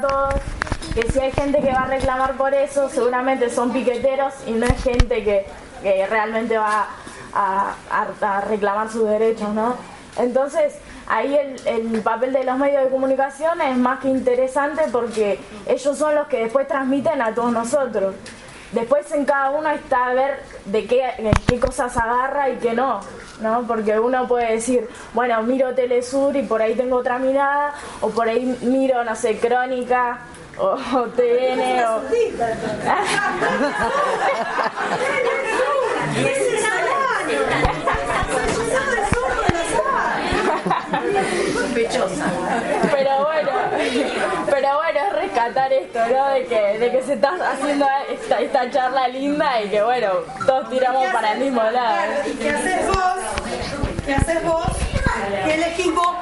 todos que si hay gente que va a reclamar por eso, seguramente son piqueteros y no es gente que, que realmente va a, a- a reclamar sus derechos, ¿no? Entonces, ahí el, el papel de los medios de comunicación es más que interesante porque ellos son los que después transmiten a todos nosotros. Después en cada uno está a ver de qué, de qué cosas agarra y qué no, ¿no? Porque uno puede decir, bueno, miro Telesur y por ahí tengo otra mirada, o por ahí miro, no sé, Crónica, o, o TN, o... Pero bueno, pero bueno, rescatar esto, ¿no? De que, de que se está haciendo esta, esta charla linda y que bueno, todos tiramos para el mismo lado. ¿Y qué haces vos? ¿Qué haces vos? ¿Qué elegís vos